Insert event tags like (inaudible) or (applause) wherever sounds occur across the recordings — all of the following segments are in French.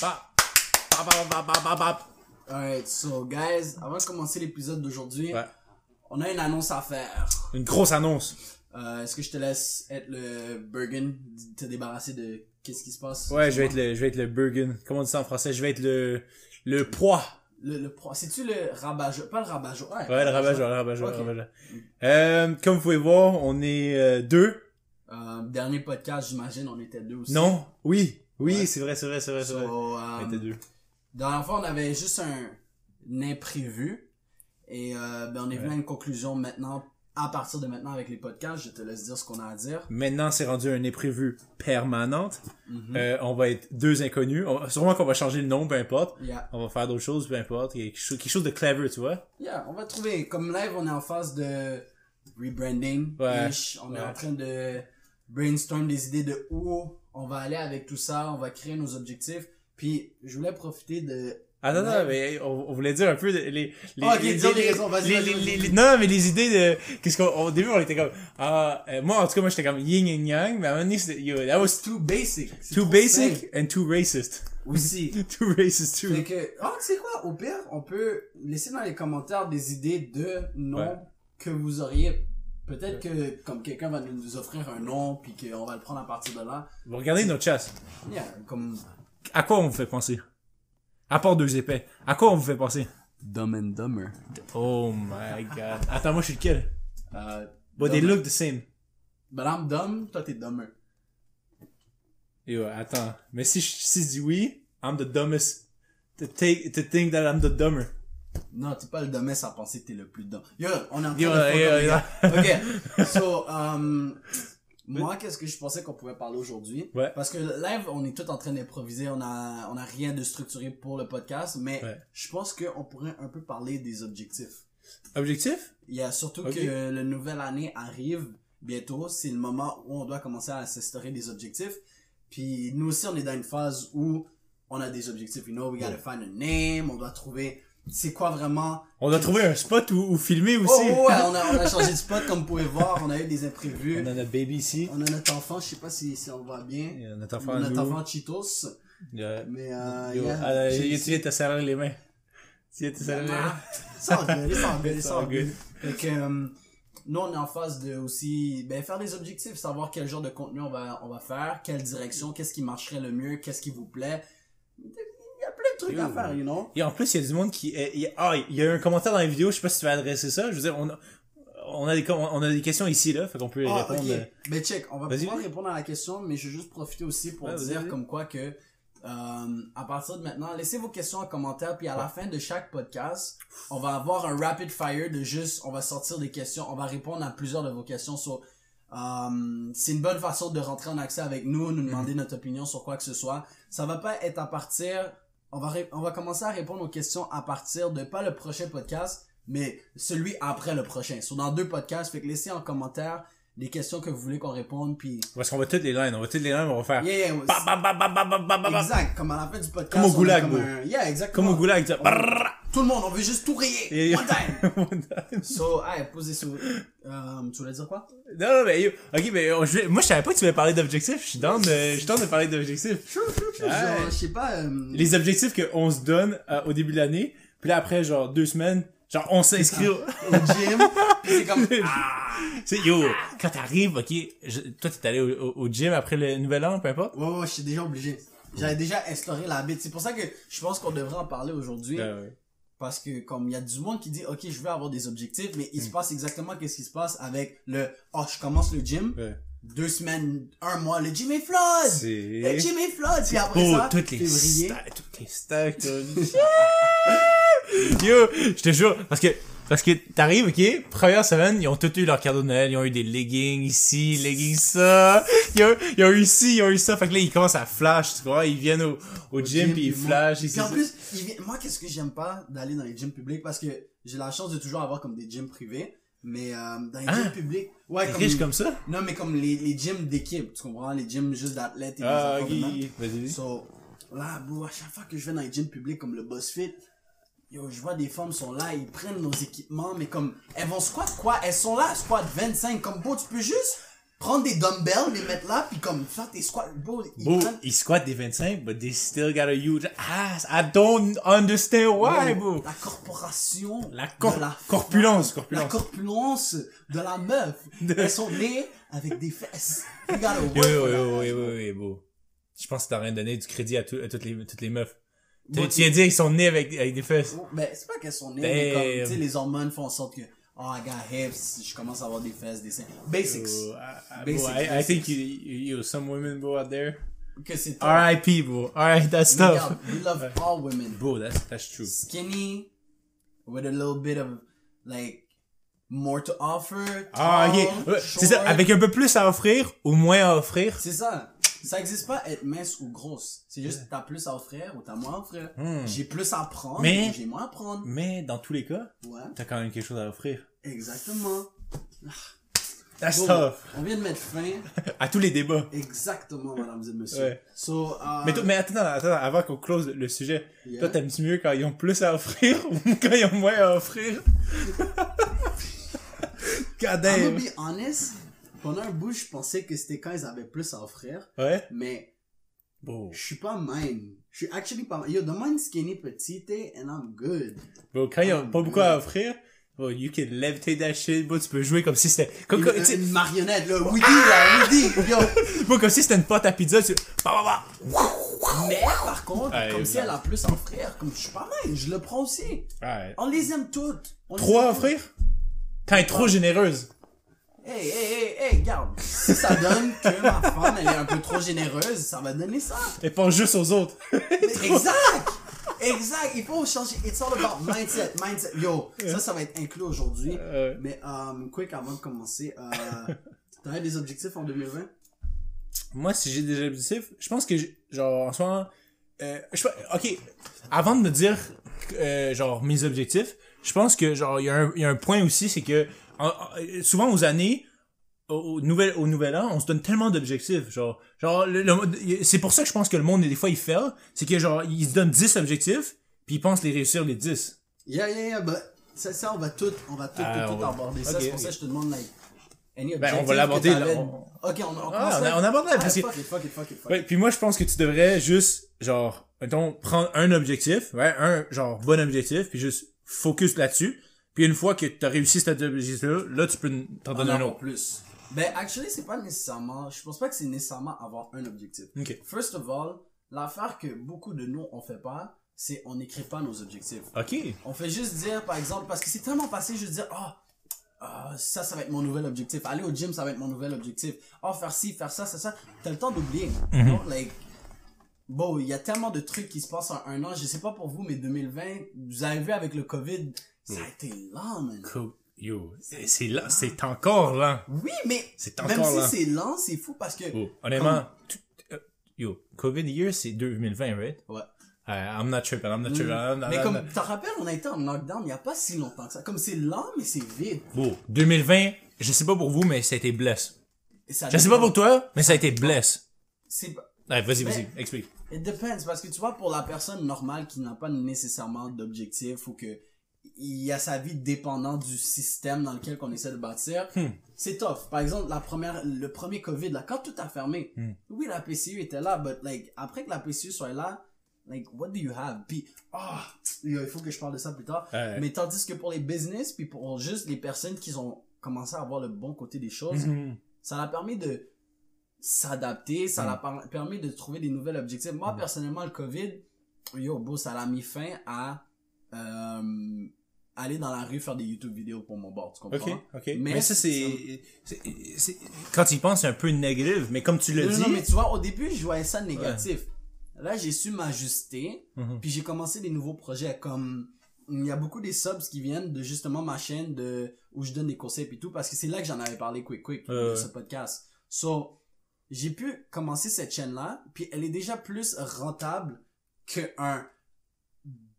Bap. Alright, so guys, avant de commencer l'épisode d'aujourd'hui, Ouais. on a une annonce à faire. Une grosse annonce. Euh, Est-ce que je te laisse être le Bergen, te débarrasser de qu'est-ce qui se passe? Ouais, je vais être le, je vais être le Bergen. Comment on dit ça en français? Je vais être le, le poids. Le, le pro- C'est-tu le rabat Pas le rabat Ouais, Ouais, le rabat-joie, le rabat-joie, Ok. le rabat-joie. Euh, comme vous pouvez voir, on est euh, deux. Euh, dernier podcast, j'imagine, on était deux aussi. Non? Oui. Oui, Ouais. c'est vrai, c'est vrai, c'est vrai, c'est vrai. So, euh, On était deux. Dans fois, on avait juste un, un imprévu. Et euh, ben, on est venu à une conclusion maintenant, à partir de maintenant avec les podcasts. Je te laisse dire ce qu'on a à dire. Maintenant, c'est rendu un imprévu permanente. Mhm. Euh, on va être deux inconnus. On- sûrement qu'on va changer le nom, peu importe. Yeah. On va faire d'autres choses, peu importe. Quelque chose, quelque chose de clever, tu vois. Yeah, on va trouver. Comme live, on est en phase de rebranding. Ouais. On est Ouais. en train de brainstorm des idées de où on va aller avec tout ça. On va créer nos objectifs. Puis, je voulais profiter de... Attends, Ouais. non, mais on, on voulait dire un peu de- les, les, Ah, ok, dis-en les raisons, vas-y, les- les- les- les- non, mais les idées de, qu'est-ce qu'on, au début, on était comme, ah, euh, moi, en tout cas, moi, j'étais comme yin and yang, mais à un moment donné, c'était, yo, that was C'est too basic. C'est too basic simple. and too racist. Aussi. (laughs) too racist, too. Fait que, oh, tu sais quoi, au pire, on peut laisser dans les commentaires des idées de noms Ouais. que vous auriez. Peut-être que, comme quelqu'un va nous offrir un nom, puis qu'on va le prendre à partir de là. Vous regardez notre chasse. Yeah, comme À quoi on vous fait penser? À part deux épais. À quoi on vous fait penser? Dumb and Dumber. Oh my god. Attends, moi, je suis lequel? Euh, But they look the same. But I'm dumb, toi t'es dumber. Yo, attends. Mais si je, si je dis oui, I'm the dumbest. To take, to think that I'm the dumber. Non, t'es pas le dumbest à penser que t'es le plus dumb. Yo, on est en train Yo, de yo, yo. (laughs) Ok, so, um, moi, qu'est-ce que je pensais qu'on pouvait parler aujourd'hui? Ouais. Parce que live, on est tout en train d'improviser, on a, on a rien de structuré pour le podcast, mais Ouais. je pense qu'on pourrait un peu parler des objectifs. Objectif? Il y a surtout que le nouvelle année arrive bientôt, c'est le moment où on doit commencer à s'instaurer des objectifs. Puis nous aussi, on est dans une phase où on a des objectifs. You know, we gotta find a name, on doit trouver c'est quoi vraiment. On doit trouver un spot où, où filmer aussi. Oh ouais, on a, on a changé de (laughs) spot comme vous pouvez voir, on a eu des imprévus. On a notre baby ici. On a notre enfant, je sais pas si, si on voit bien. Il y a notre enfant notre Lou. enfant Cheetos. Yeah. Mais euh, Yo, yeah, euh, j'ai- tu viens te serrer les mains? Tu viens te serrer les mains? All good. (laughs) good. Fait que, euh, nous, on est en phase de aussi, ben, faire des objectifs, savoir quel genre de contenu on va, on va faire, quelle direction, qu'est-ce qui marcherait le mieux, qu'est-ce qui vous plaît. Trucs à Yo. faire, you know? Et en plus, il y a du monde qui... il y a- ah, il y a un commentaire dans la vidéo, je sais pas si tu vas adresser ça. Je veux dire, on a, on a, des, on a des questions ici, là, fait qu'on peut y Ah, répondre. Ben, check, on va pouvoir répondre à la question, mais je veux juste profiter aussi pour vas-y, dire comme quoi que, euh, à partir de maintenant, laissez vos questions en commentaire, puis à la fin de chaque podcast, on va avoir un rapid fire de juste, on va sortir des questions, on va répondre à plusieurs de vos questions sur, euh, c'est une bonne façon de rentrer en accès avec nous, nous demander notre opinion sur quoi que ce soit. Ça va pas être à partir, on va, on va commencer à répondre aux questions à partir de pas le prochain podcast, mais celui après le prochain. Sur dans deux podcasts, fait que laissez en commentaire les questions que vous voulez qu'on réponde puis parce qu'on va toutes les lines on va toutes les lines on va faire yeah, yeah, exact comme à la fin du podcast comme au goulag comme un... yeah exactement comme au goulag. Tout le monde, on veut juste tout rayer. Yeah, yeah. (laughs) One time. So, hey, posez sur, euh, tu voulais dire quoi? Non, non, mais yo, ok, mais on- je moi je savais pas que tu voulais parler d'objectifs, je suis dans de, je suis dans de parler d'objectifs. Genre, je sais pas, euh, Les objectifs qu'on se donne euh, au début de l'année, puis là après genre deux semaines, genre on s'inscrit au... au gym. (laughs) Puis c'est comme, ah. Tu sais, yo, quand t'arrives, ok, je- toi t'es allé au, au- gym après le nouvel an, peu importe? Ouais, ouais, je suis déjà obligé. J'avais déjà instauré l'habitude. C'est pour ça que je pense qu'on devrait en parler aujourd'hui. ouais. Parce que comme il y a du monde qui dit ok je veux avoir des objectifs mais il se passe exactement qu'est-ce qui se passe avec le oh je commence le gym. Ouais. deux semaines un mois le gym est flood! Le gym est flood! Puis après Oh, ça toutes les février. toutes les stacks, (laughs) Yo, je te jure, parce que, parce que t'arrives, ok, première semaine, ils ont tous eu leur cadeau de Noël, ils ont eu des leggings ici, leggings ça, (laughs) ils ont, ils ont eu ci, ils ont eu ça, fait que là, ils commencent à flash, tu vois, ils viennent au, au, gym, puis ils flashent. Puis en plus, il vient- moi, qu'est-ce que j'aime pas d'aller dans les gyms publics parce que j'ai la chance de toujours avoir comme des gyms privés. Mais euh, dans les Ah. gyms publics, ouais, comme, riche comme ça? non mais comme les, les gyms d'équipe, tu comprends, les gyms juste d'athlètes et Ah, des vas-y. So, là, bro, à chaque fois que je vais dans les gyms publics comme le BuzzFit, yo, je vois des femmes sont là, ils prennent nos équipements, mais comme, elles vont squat quoi? Elles sont là, squat 25, comme, bro, tu peux juste prendre des dumbbells, les mettre là, puis comme faire tes squats, bro, ils Bro, prennent... ils squattent des 25, but they still got a huge ass. I don't understand why, bro. La corporation. La cor- la corpulence, corpulence. La corpulence de la meuf. (laughs) Elles sont nées avec des fesses. You gotta work yo, that. oui, oui, oui, bro. Je pense que t'as rien donné du crédit à, tout- à toutes les, toutes les meufs. Tu tu viens dire qu'ils sont nés avec, avec des fesses. Ben, c'est pas qu'elles sont nées, mais comme, Damn. tu sais, les hormones font en sorte que, oh, I got hips, je commence à avoir des fesses, des seins. Basics. I, I, Basics, bro, I, I think you, you, some women, bro, out there. Que c'est. R.I.P., bro. Alright, that's tough. we love all women. Bro, that's, that's true. Skinny, with a little bit of, like, more to offer. Ah, tall, ok. Ouais, C'est ça, avec un peu plus à offrir ou moins à offrir? C'est ça. Ça existe pas être mince ou grosse. C'est juste t'as plus à offrir ou t'as moins à offrir. Hmm. J'ai plus à prendre Mais- ou j'ai moins à prendre. Mais dans tous les cas, Ouais, t'as quand même quelque chose à offrir. exactement. That's Bon, tough. On vient de mettre fin. (laughs) À tous les débats. Exactement, mesdames et messieurs. Ouais. So, euh, Mais, attends, attends, avant qu'on close le sujet, Yeah. toi t'aimes-tu mieux quand ils ont plus à offrir (laughs) ou quand ils ont moins à offrir? God (laughs) I'm damn. gonna be honest. Pendant un bout, je pensais que c'était quand ils avaient plus à offrir. Ouais? Mais Bro. je suis pas mine. Je suis actually pas mine. Yo, demande skinny petite and I'm good. Bro, quand ont pas beaucoup à offrir, bro, you can levitate that shit, bro, tu peux jouer comme si c'était, comme, Une, comme, tu sais, une marionnette, là. Woody, là. Woody. Yo. (laughs) bro, comme si c'était une pâte à pizza, tu, bah, bah, bah. Mais par contre, comme si elle a plus à offrir, comme je suis pas mal, je le prends aussi. Ouais. On les aime toutes. On aime à offrir? Quand elle est trop généreuse. Hey, hey, hey, hey, garde. Si ça donne que ma femme, elle est un peu trop généreuse, ça va donner ça. Elle pense juste aux autres. (laughs) Exact! Exact! Il faut changer. It's all about mindset. Mindset. Yo, ça, ça va être inclus aujourd'hui. Euh, Mais, um, quick, avant de commencer, euh, (laughs) t'avais des objectifs en 2020? moi, si j'ai des objectifs, je pense que, genre, en ce moment, euh, je, ok, avant de me dire, euh, genre, mes objectifs, je pense que, genre, il y, a un- il y a un point aussi, c'est que, souvent aux années, au, nouvel, au nouvel an, on se donne tellement d'objectifs, genre, genre, le- le- c'est pour ça que je pense que le monde, des fois, il fait, c'est que, genre, ils se donnent 10 objectifs, puis ils pensent les réussir les 10. Yeah, yeah, yeah, but ça, ça, on va tout, on va tout, Ah, tout, tout va- aborder ça. C'est pour ça que je te demande, like, Ben, on va l'aborder, on- Ok, on, on Ah, on, aborde là, Ah, parce que, fuck it, fuck it, fuck it, fuck it. Ouais, puis moi, je pense que tu devrais juste, genre, mettons, prendre un objectif, ouais, un, genre, bon objectif, puis juste focus là-dessus. Puis une fois que t'as réussi cet objectif-là, là, tu peux t'en En donner un avoir autre. plus. Ben, actually, c'est pas nécessairement, je pense pas que c'est nécessairement avoir un objectif. Ok. First of all, l'affaire que beaucoup de nous, on fait pas, c'est on n'écrit pas nos objectifs. Ok. On fait juste dire, par exemple, parce que c'est tellement passé, juste dire, ah, ah, ça, ça va être mon nouvel objectif. Aller au gym, ça va être mon nouvel objectif. Oh, faire ci, faire ça, ça, ça. T'as le temps d'oublier. Non, like, bon, il y a tellement de trucs qui se passent en un an. Je sais pas pour vous, mais 2020, vous avez vu avec le COVID, ça a été lent, man. Cool. Yo, c'est c'est là, c'est encore là. Oui, mais C'est même encore si lent. c'est lent, c'est fou parce que... Oh, honnêtement, tout- euh, yo, COVID year, c'est 2020, right? Ouais. Uh, I'm not tripping, I'm not tripping. I'm not- Mais I'm comme, t'en rappelles, on a été en lockdown il y a pas si longtemps que ça. Comme c'est lent, mais c'est vite. Bon, 2020, je sais pas pour vous, mais ça a été bless. Je sais pas pour toi, mais ça a été bless. C'est pas- Ouais, vas-y, vas-y, explique. It depends, parce que tu vois, pour la personne normale qui n'a pas nécessairement d'objectif ou que il a sa vie dépendante du système dans lequel on essaie de bâtir, Hmm. c'est tough. Par exemple, la première, le premier COVID, là, quand tout a fermé, Hmm. oui, la PCU était là, but like, après que la PCU soit là, like, what do you have? Puis, ah, il faut que je parle de ça plus tard. Ouais. Mais tandis que pour les business, puis pour juste les personnes qui ont commencé à avoir le bon côté des choses, Mhm. ça l'a permis de s'adapter, ça Mm. l'a permis de trouver des nouvelles objectifs. Moi, personnellement, le COVID, yo, beau, ça l'a mis fin à euh, aller dans la rue faire des YouTube vidéos pour mon bord, tu comprends? Ok, ok. Mais Mais, ça, c'est, quand tu y penses, c'est un peu négatif, mais comme tu Non, dit. non, mais tu vois, au début, je voyais ça négatif. Là, j'ai su m'ajuster, Mhm. puis j'ai commencé des nouveaux projets, comme il y a beaucoup des subs qui viennent de justement ma chaîne de où je donne des conseils et tout, parce que c'est là que j'en avais parlé quick quick Euh. de ce podcast. So, j'ai pu commencer cette chaîne-là, puis elle est déjà plus rentable que un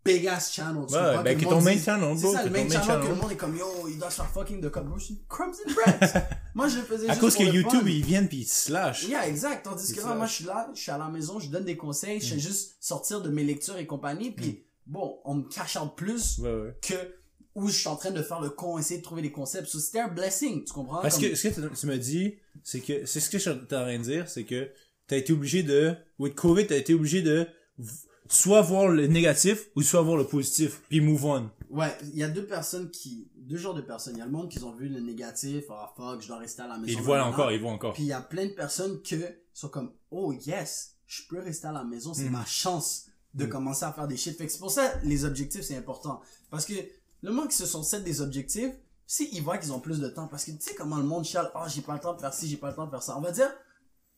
big ass channel. tu Ouais, ben, que que le ton main dise- channel, C'est ça, que le main main channel, que channel. le monde est comme, yo, il doit se faire fucking de suis crumbs and breads. (laughs) Moi, je le faisais À juste cause pour que le YouTube, fun. ils viennent pis ils te slash. Yeah, exact. Tandis que C'est là, moi, je suis là, je suis à la maison, je donne des conseils, je fais Mm. juste sortir de mes lectures et compagnie, puis bon, on me cache out plus Ouais, ouais. que où je suis en train de faire le con, essayer de trouver des concepts. So, c'était un blessing, tu comprends? Parce Comme- que ce que tu- me dis, c'est que, c'est ce que je suis en train de dire, c'est que t'as été obligé de, with COVID, t'as été obligé de soit voir le négatif ou soit voir le positif, puis move on. Ouais, il y a deux personnes qui, deux genres de personnes. Il y a le monde qui ont vu le négatif, ah fuck, je dois rester à la maison. Ils le voient encore, ils le voient encore. Puis il y a plein de personnes qui sont comme, oh yes, je peux rester à la maison, c'est Mm. ma chance de Mm. commencer à faire des shit. Fait que c'est pour ça, les objectifs, c'est important. Parce que le monde qui se sont set des objectifs, si ils voient qu'ils ont plus de temps, parce que tu sais comment le monde chiale, oh j'ai pas le temps de faire ci, j'ai pas le temps de faire ça. On va dire,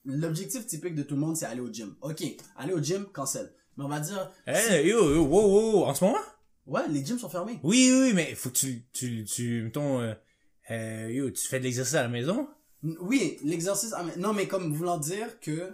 l'objectif typique de tout le monde, c'est aller au gym. Ok, aller au gym, cancel. Mais on va dire, Hey, yo, yo, wow, wow, en ce moment? ouais, les gyms sont fermés. Oui, oui, mais faut que tu, tu, tu, mettons, euh, euh, yo, tu fais de l'exercice à la maison? Oui, l'exercice, non, mais comme voulant dire que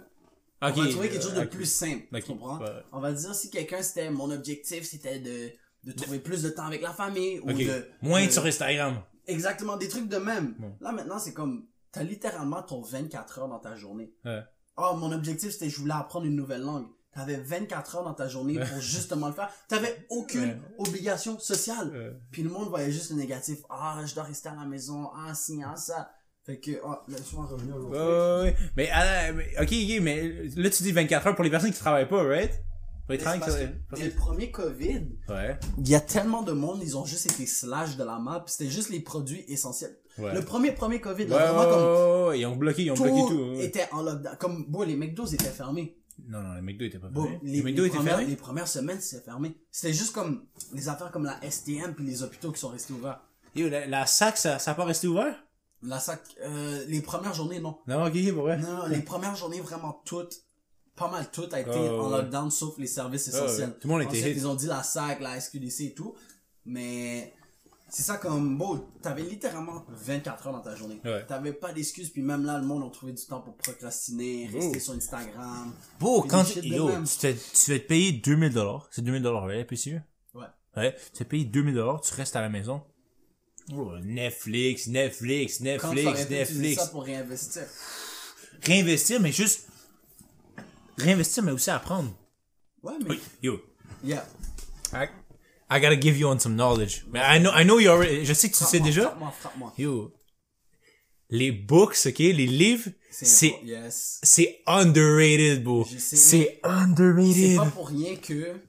Ok. on va trouver quelque chose de euh, plus simple. Ok, Tu comprends? ouais. On va dire si quelqu'un c'était mon objectif c'était de, de trouver plus de temps avec la famille ou Ok. de Moins de- sur Instagram. exactement des trucs de même. Bon. Là maintenant c'est comme t'as littéralement ton 24 heures dans ta journée. Ouais. Oh mon objectif c'était je voulais apprendre une nouvelle langue. T'avais 24 heures dans ta journée Ouais. pour justement le faire. T'avais (laughs) aucune Ouais. obligation sociale. Puis le monde voyait juste le négatif. Ah, je dois rester à la maison. Ah, si, ah, ça. Fait que, ah, laisse-moi revenir au ouais, ouais. Mais, ah, mais, ok, ok, mais là, tu dis 24 heures pour les personnes qui travaillent pas, right? Parce que le premier COVID, Ouais. il y a tellement de monde, ils ont juste été slash de la map, c'était juste les produits essentiels. Ouais. Le premier premier Covid, Ouais, là, ouais, vraiment comme ouais, ouais, ils ont bloqué, ils ont tout, bloqué tout. ouais. était en lockdown. Comme, bon, les McDo étaient fermés. Non, non, les McDo étaient pas Bon, fermés. les, Les McDo les étaient premières, fermés? les premières semaines, c'était fermé. C'était juste comme les affaires comme la STM puis les hôpitaux qui sont restés ouverts. Yo, la, la sac, ça, ça a pas resté ouvert? La sac, euh, les premières journées, non. Non, ok. Non, non, les premières journées, vraiment toutes, pas mal toutes, a été Oh, en ouais. lockdown, sauf les services Oh, ouais. essentiels. Tout le monde était ils ont dit la SAC, la SQDC et tout. Mais c'est ça comme, bon, t'avais littéralement 24 heures dans ta journée. Ouais. T'avais pas d'excuses, puis même là, le monde a trouvé du temps pour procrastiner, rester Oh. sur Instagram. Bon, Puis quand tu, yo, tu, te, tu vas te payer 2000 dollars. C'est 2000 dollars, ouais, plus sûr? Ouais. Ouais. Tu vas te payer 2000 dollars, tu restes à la maison. Oh, Netflix, Netflix, Quand tu Netflix, utiliser Netflix. ça pour réinvestir. Réinvestir, mais juste, réinvestir, mais aussi apprendre. Ouais, mais, Oui, yo. yeah. I, I gotta give you on some knowledge. Mais I know, I know you already, je sais que tu sais déjà. Frappe-moi, frappe-moi. Yo. Les books, ok, les livres, c'est, Yes. c'est underrated, bro. C'est C'est underrated. pas pour rien que,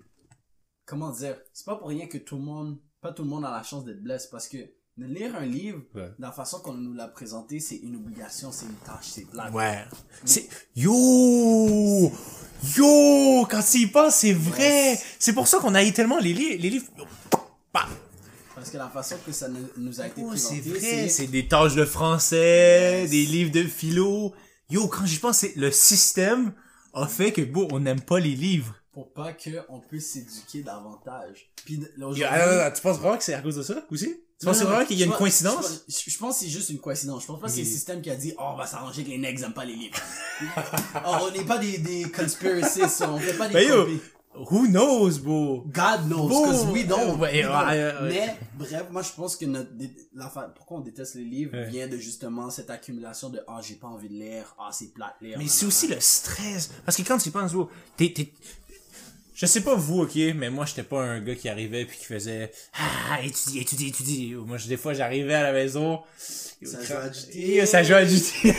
comment dire, c'est pas pour rien que tout le monde, pas tout le monde a la chance d'être blessé parce que de lire un livre, Ouais. la façon qu'on nous l'a présenté, c'est une obligation, c'est une tâche, c'est plat. Ouais. C'est, yo! Yo! Quand tu y penses, c'est vrai! Yes. C'est pour ça qu'on a eu tellement les livres, les livres, bah. Parce que la façon que ça nous a été Oh, c'est présenté, vrai, c'est, c'est des tâches de français, Yes. des livres de philo. Yo, quand j'y pense, c'est le système a fait que, bon, on n'aime pas les livres. pour pas qu'on puisse s'éduquer davantage. Puis aujourd'hui- attends, attends, tu penses vraiment que c'est à cause de ça, aussi? Tu penses vraiment qu'il y a une coïncidence? Je, pense- que c'est juste une coïncidence. Je pense pas que c'est le système qui a dit, oh, on va s'arranger que les nègres aiment pas les livres. (laughs) oh, on n'est pas des, des conspiracists, on fait pas des Ben copies. who knows, bro? God knows, Bon, cause we don't. ouais, We don't. ouais, ouais. Mais, bref, moi, je pense que notre, dé- la fa- pourquoi on déteste les livres vient de justement cette accumulation de, ah, j'ai pas envie de lire, ah, c'est plate lire. Mais c'est aussi le stress. Parce que quand tu penses, bro, t'es, t'es, je sais pas vous, ok, mais moi, j'étais pas un gars qui arrivait puis qui faisait, ah, étudie, étudie, étudie. Moi, je- des fois, j'arrivais à la maison. Ça joue à GTA. Ça joue à GTA.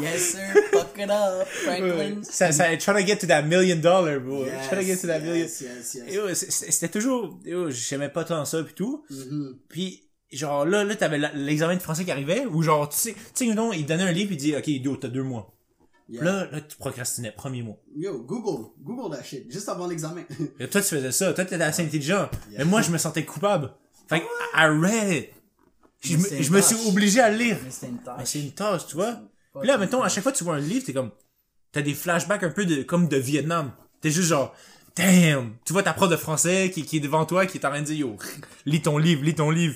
Yes. yes, sir, fuck it up, Franklin. ça, ça, trying to get to that million dollar, bro. Yes, trying to get to that million. yes, yes, yes. C'était toujours, yo, j'aimais pas tant ça pis tout. Mhm. Puis genre là, là t'avais l'examen de français qui arrivait, ou genre, tu sais, tu sais, non, il donnait un livre, il dit, ok, yo, t'as deux mois. Yeah. Là, là, tu procrastinais, premier mois. Yo, Google, Google that shit, juste avant l'examen. Et toi, tu faisais ça. Toi, t'étais assez intelligent. Yeah. Mais moi, je me sentais coupable. Fait que, I read it. Je, me- c'est je me suis obligé à le lire. Mais c'était une tâche. Mais c'est une tâche, tu vois. Puis là, mettons, à chaque fois que tu vois un livre, t'es comme, t'as des flashbacks un peu de, comme de Vietnam. T'es juste genre, damn. Tu vois ta prof de français qui, qui est devant toi, qui est en train de dire, yo, lis ton livre, lis ton livre.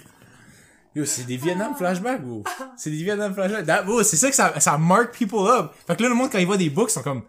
Yo, c'est des Vietnam flashbacks, bro. (laughs) C'est des Vietnam flashbacks. That- bro, c'est ça que ça, ça mark people up. Fait que là, le monde, quand il voit des books, ils sont comme,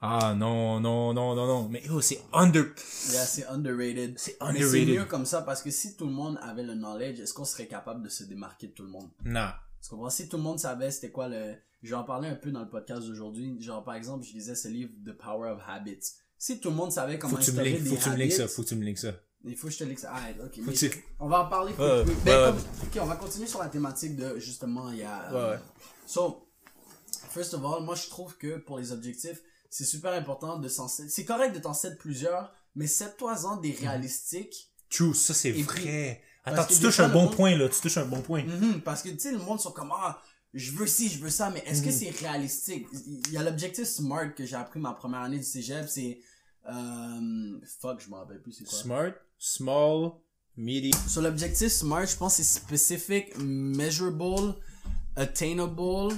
ah, non, non, non, non, non. Mais yo, c'est under, Yeah, c'est underrated. C'est Mais c'est underrated. mieux comme ça parce que si tout le monde avait le knowledge, est-ce qu'on serait capable de se démarquer de tout le monde? nah. Tu comprends? Si tout le monde savait c'était quoi le... Je vais en parler un peu dans le podcast d'aujourd'hui. Genre, par exemple, je lisais ce livre The Power of Habits. Si tout le monde savait comment Faut que tu me instaurer des faut que tu me links habits, ça, faut que tu me links ça. Il faut que je te l'explique. Ah, ok. Mais tu- On va en parler. quick, Ouais, ouais, Ben, ouais. comme- ok, on va continuer sur la thématique de justement, il y a. Ouais, ouais. So, first of all, moi je trouve que pour les objectifs, c'est super important de s'en C'est correct de t'en set plusieurs, mais set-toi-en des réalistiques. True, ça c'est puis- vrai. parce Attends, tu touches fois, un bon monde- point là, tu touches un bon point. Mhm, parce que tu sais, le monde sont comme ah, je veux ci, je veux ça, mais est-ce que Mhm. c'est réalistique? Il y a l'objectif SMART que j'ai appris ma première année du cégep, c'est. Euh, fuck, je m'en rappelle plus c'est quoi. Smart, small, medium. Sur l'objectif SMART, je pense que c'est specific, measurable, attainable.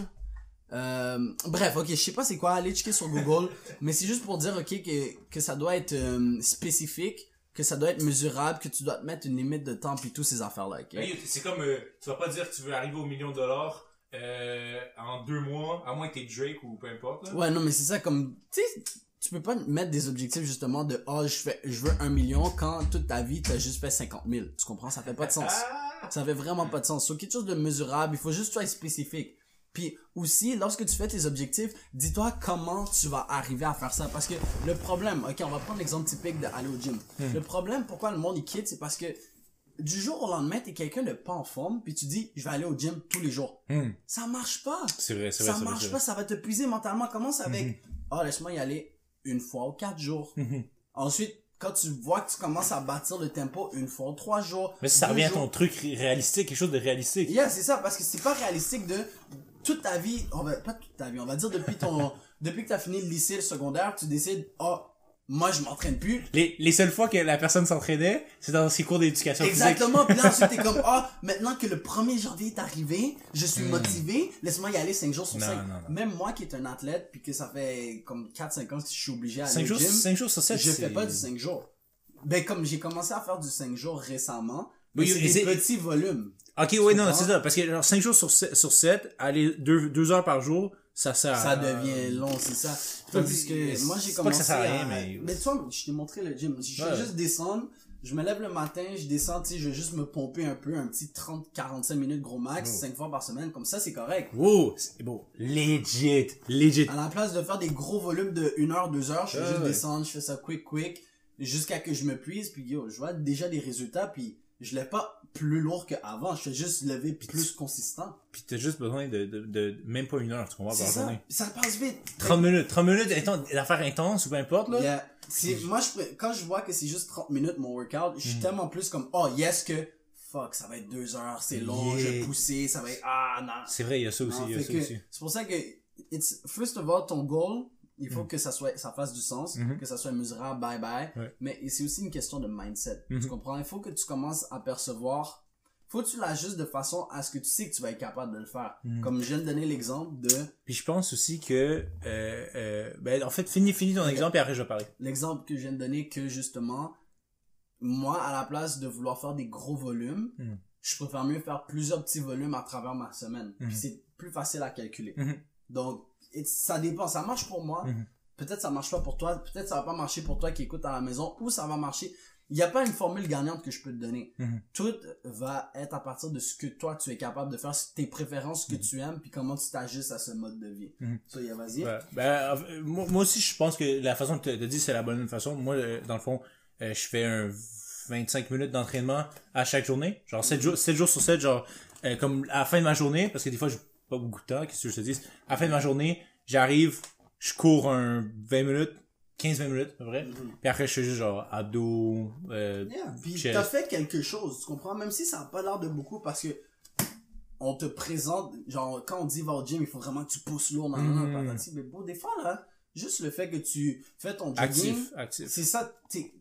Euh, bref, ok, je sais pas c'est quoi, allez checker sur Google, (laughs) mais c'est juste pour dire, ok, que, que ça doit être euh, spécifique, que ça doit être mesurable, que tu dois te mettre une limite de temps puis tous ces affaires-là, ok? Hey, c'est comme, euh, tu vas pas dire que tu veux arriver au million de dollars euh, en deux mois, à moins que t'es Drake ou peu importe. Là. Ouais, non, mais c'est ça, comme, tu sais, tu peux pas mettre des objectifs justement de, oh, je fais, je veux un million quand toute ta vie t'as juste fait 50 000. Tu comprends? Ça fait pas de sens. (laughs) Ça fait vraiment pas de sens. Sur quelque chose de mesurable, il faut juste sois spécifique. Puis aussi, lorsque tu fais tes objectifs, dis-toi comment tu vas arriver à faire ça. Parce que le problème, ok, on va prendre l'exemple typique d'aller au gym. Le problème, pourquoi le monde il quitte, c'est parce que du jour au lendemain, t'es quelqu'un de pas en forme, puis tu dis, je vais aller au gym tous les jours. Hmm. Ça marche pas. C'est vrai, c'est vrai. Ça c'est vrai, marche c'est pas, ça va te puiser mentalement. Commence avec, oh, laisse-moi y aller une fois ou quatre jours. Mhm. Ensuite, quand tu vois que tu commences à bâtir le tempo une fois ou trois jours. Mais ça revient à ton truc ré- réalistique, quelque chose de réalistique. Yeah, c'est ça, parce que c'est pas réalistique de toute ta vie, on va, pas toute ta vie, on va dire depuis ton, (laughs) depuis que t'as fini le lycée, le secondaire, tu décides, oh, moi je m'entraîne plus. Les, les seules fois que la personne s'entraînait, c'est dans ses cours d'éducation physique. Exactement, puis là ensuite t'es comme, (laughs) ah, maintenant que le 1er janvier est arrivé, je suis motivé, laisse-moi y aller 5 jours sur Hmm. Non, 5. non, non. Même moi qui est un athlète, puis que ça fait comme 4-5 ans que je suis obligé à aller 5 au jours, gym, 5 jours sur 7, je fais pas du 5 jours. Ben comme j'ai commencé à faire du 5 jours récemment, mais Oui, c'est des petits volumes. Ok, oui, non, c'est ça. Parce que genre 5 jours sur 7, sur 7 aller 2, heures par jour, ça sert ça devient long, c'est ça. Tandis que moi j'ai pas que commencé ça sert à rien, mais- mais tu vois, je t'ai montré le gym. Je vais juste descendre, je me lève le matin, je descends, tu sais, je vais juste me pomper un peu, un petit 30-45 minutes gros max, Oh. 5 fois par semaine, comme ça c'est correct. Wow, c'est beau. Legit, legit. À la place de faire des gros volumes de 1 heure, 2 heures, je Ouais, juste ouais. descendre, je fais ça quick quick, jusqu'à que je me puise, puis yo, je vois déjà des résultats, puis je lève pas plus lourd qu'avant, je fais juste lever plus consistant. Pis t'as juste besoin de, de, de, même pas une heure, tu comprends, par ça, journée. ça passe vite. 30 minutes, 30 minutes d'affaires intenses ou peu importe, là. Yeah. C'est, moi, je, quand je vois que c'est juste 30 minutes mon workout, je suis tellement plus comme, oh yes que, fuck, ça va être deux heures, c'est long, je vais pousser, ça va être, ah, non. C'est vrai, il y a ça aussi, il y a ça que aussi. C'est pour ça que, it's, first of all, ton goal, il faut que ça soit, ça fasse du sens, Mhm. que ça soit mesurable, bye bye. Ouais. Mais c'est aussi une question de mindset. Tu comprends? Il faut que tu commences à percevoir, faut que tu l'ajustes de façon à ce que tu sais que tu vas être capable de le faire. Mhm. Comme je viens de donner l'exemple de, Puis je pense aussi que, euh, euh, ben, en fait, finis, finis ton exemple et après je vais parler. l'exemple que je viens de donner que justement moi à la place de vouloir faire des gros volumes Mhm. je préfère mieux faire plusieurs petits volumes à travers ma semaine. Puis c'est plus facile à calculer donc ça dépend ça marche pour moi Mhm. peut-être ça marche pas pour toi peut-être ça va pas marcher pour toi qui écoute à la maison ou ça va marcher il n'y a pas une formule gagnante que je peux te donner Mhm. tout va être à partir de ce que toi tu es capable de faire tes préférences ce que tu aimes puis comment tu t'ajustes à ce mode de vie Mhm. so yeah, vas-y Ouais. Ben, moi, moi aussi, je pense que la façon tu as dit, c'est la bonne façon. Moi, euh, dans le fond, euh, je fais un 25 minutes d'entraînement à chaque journée. Genre 7 jours, 7 jours sur 7, genre, euh, comme à la fin de ma journée, parce que des fois, j'ai pas beaucoup de temps, qu'est-ce que je te dis? À la fin de ma journée, j'arrive, je cours un 20 minutes, 15-20 minutes, à peu près. Mhm. Puis après, je fais juste genre abdos, euh, Yeah, puis t'as fait quelque chose, tu comprends? Même si ça n'a pas l'air de beaucoup parce que on te présente, genre, quand on dit va au gym, il faut vraiment que tu pousses lourd, nan, nan, nan, Mhm. patati. mais bon, des fois, là, juste le fait que tu fais ton jogging, actif, actif. c'est ça,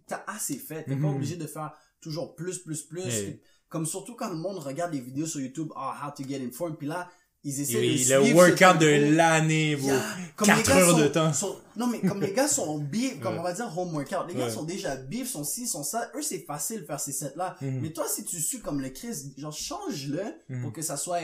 t'as assez fait. T'es Mhm. pas obligé de faire toujours plus, plus, plus. Hey. Comme surtout quand le monde regarde des vidéos sur YouTube, ah, how to get in form, puis là, ils essaient Oui, de le workout de l'année, bro. Yeah. Comme 4 les gars heures sont- de temps. sont- non, mais comme les gars sont bif, comme Ouais. on va dire home workout, les gars Ouais. sont déjà bif, sont ci, sont ça. Eux, c'est facile de faire ces sets-là. Mhm. Mais toi, si tu suis comme le Chris, genre, change-le Mhm. pour que ça soit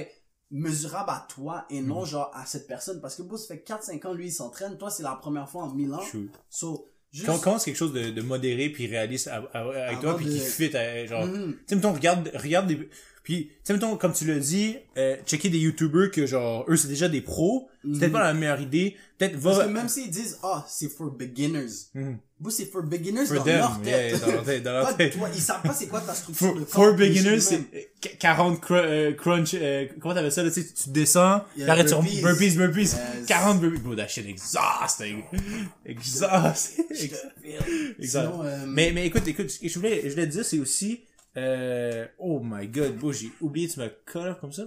mesurable à toi et non genre à cette personne. Parce que bon, ça fait 4-5 ans, lui, il s'entraîne. Toi, c'est la première fois en 1000 ans. True. So, juste... Quand, quand c'est quelque chose de, de modéré puis réaliste avec toi puis de- qui fit à- genre Mhm. tu sais mettons regarde regarde des puis tu sais mettons comme tu l'as dit euh, checker des youtubers que genre eux c'est déjà des pros c'est peut-être Mhm. pas la meilleure idée peut-être Parce va que même s'ils disent, ah, c'est for beginners. Mhm. Bro, c'est for beginners For dans them, leur yeah, tête. dans leur tête, dans (laughs) leur tête. toi, ils savent pas c'est quoi ta (laughs) structure For, de for beginners, c'est euh, 40 cr euh, crunch, euh, comment t'appelles ça, là, tu sais, tu descends, t'arrêtes sur burpees. burpees, burpees, Yes. 40 burpees. Bro, that shit exhausting. (laughs) Exhausting. Feel. Exact. Sinon, euh, Mais, mais écoute, écoute, ce que je voulais, je voulais te dire, c'est aussi, euh, oh my god, bro, j'ai oublié, tu me cut off comme ça?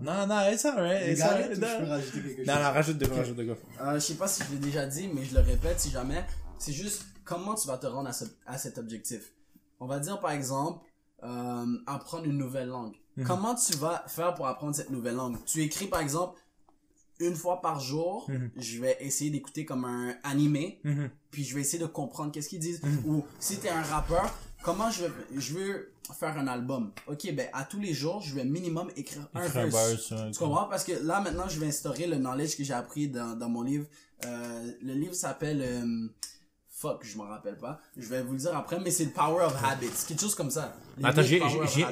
Non, non, it's alright, it's alright. je Non, peux rajouter quelque chose? non, non, rajoute de quoi, rajoute de quoi. Euh, je sais pas si je l'ai déjà dit, mais je le répète si jamais. C'est juste comment tu vas te rendre à, ce- à cet objectif. On va dire par exemple, euh, apprendre une nouvelle langue. Mhm. Comment tu vas faire pour apprendre cette nouvelle langue? Tu écris par exemple une fois par jour, Mhm. je vais essayer d'écouter comme un animé, Mhm. puis je vais essayer de comprendre qu'est-ce qu'ils disent. Ou si t'es un rappeur, comment je vais, je veux faire un album? Ok, ben à tous les jours, je vais minimum écrire un Écrire un verse. Tu comprends? Parce que là, maintenant, je vais instaurer le knowledge que j'ai appris dans, dans mon livre. Euh, le livre s'appelle... euh, fuck, je m'en rappelle pas. Je vais vous le dire après, mais c'est le Power of Habits. Quelque chose comme ça. Les Attends, j'ai,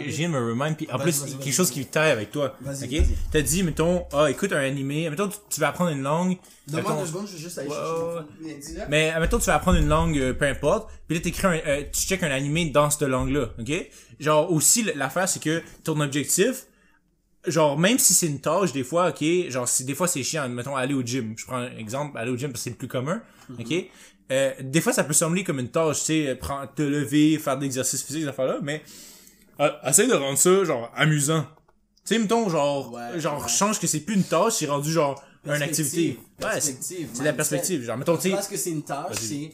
j'ai, me remind, puis en plus, vas-y, quelque chose qui taille avec toi. Vas-y, ok? T'as dit, mettons, ah, écoute un animé, mettons, tu, tu vas apprendre une langue. Donne-moi mettons- deux secondes, je vais juste aller. Mais mettons, tu vas apprendre une langue, euh, peu importe, puis là, t'écris un, euh, tu check un animé dans cette langue-là, ok? Genre, aussi, l'affaire, c'est que ton objectif, genre, même si c'est une tâche, des fois, ok, genre, si des fois c'est chiant, mettons, aller au gym. Je prends un exemple, aller au gym parce que c'est le plus commun, ok? Euh, des fois, ça peut sembler comme une tâche, tu sais, prendre, te lever, faire de l'exercice physique, ces affaires-là, mais, euh, essaye de rendre ça, genre, amusant. Tu sais, mettons, genre, Ouais, genre, ouais. change que c'est plus une tâche, c'est rendu, genre, une activité. Ouais, c'est, la perspective. Genre, mettons, tu sais, Parce que c'est une tâche, c'est...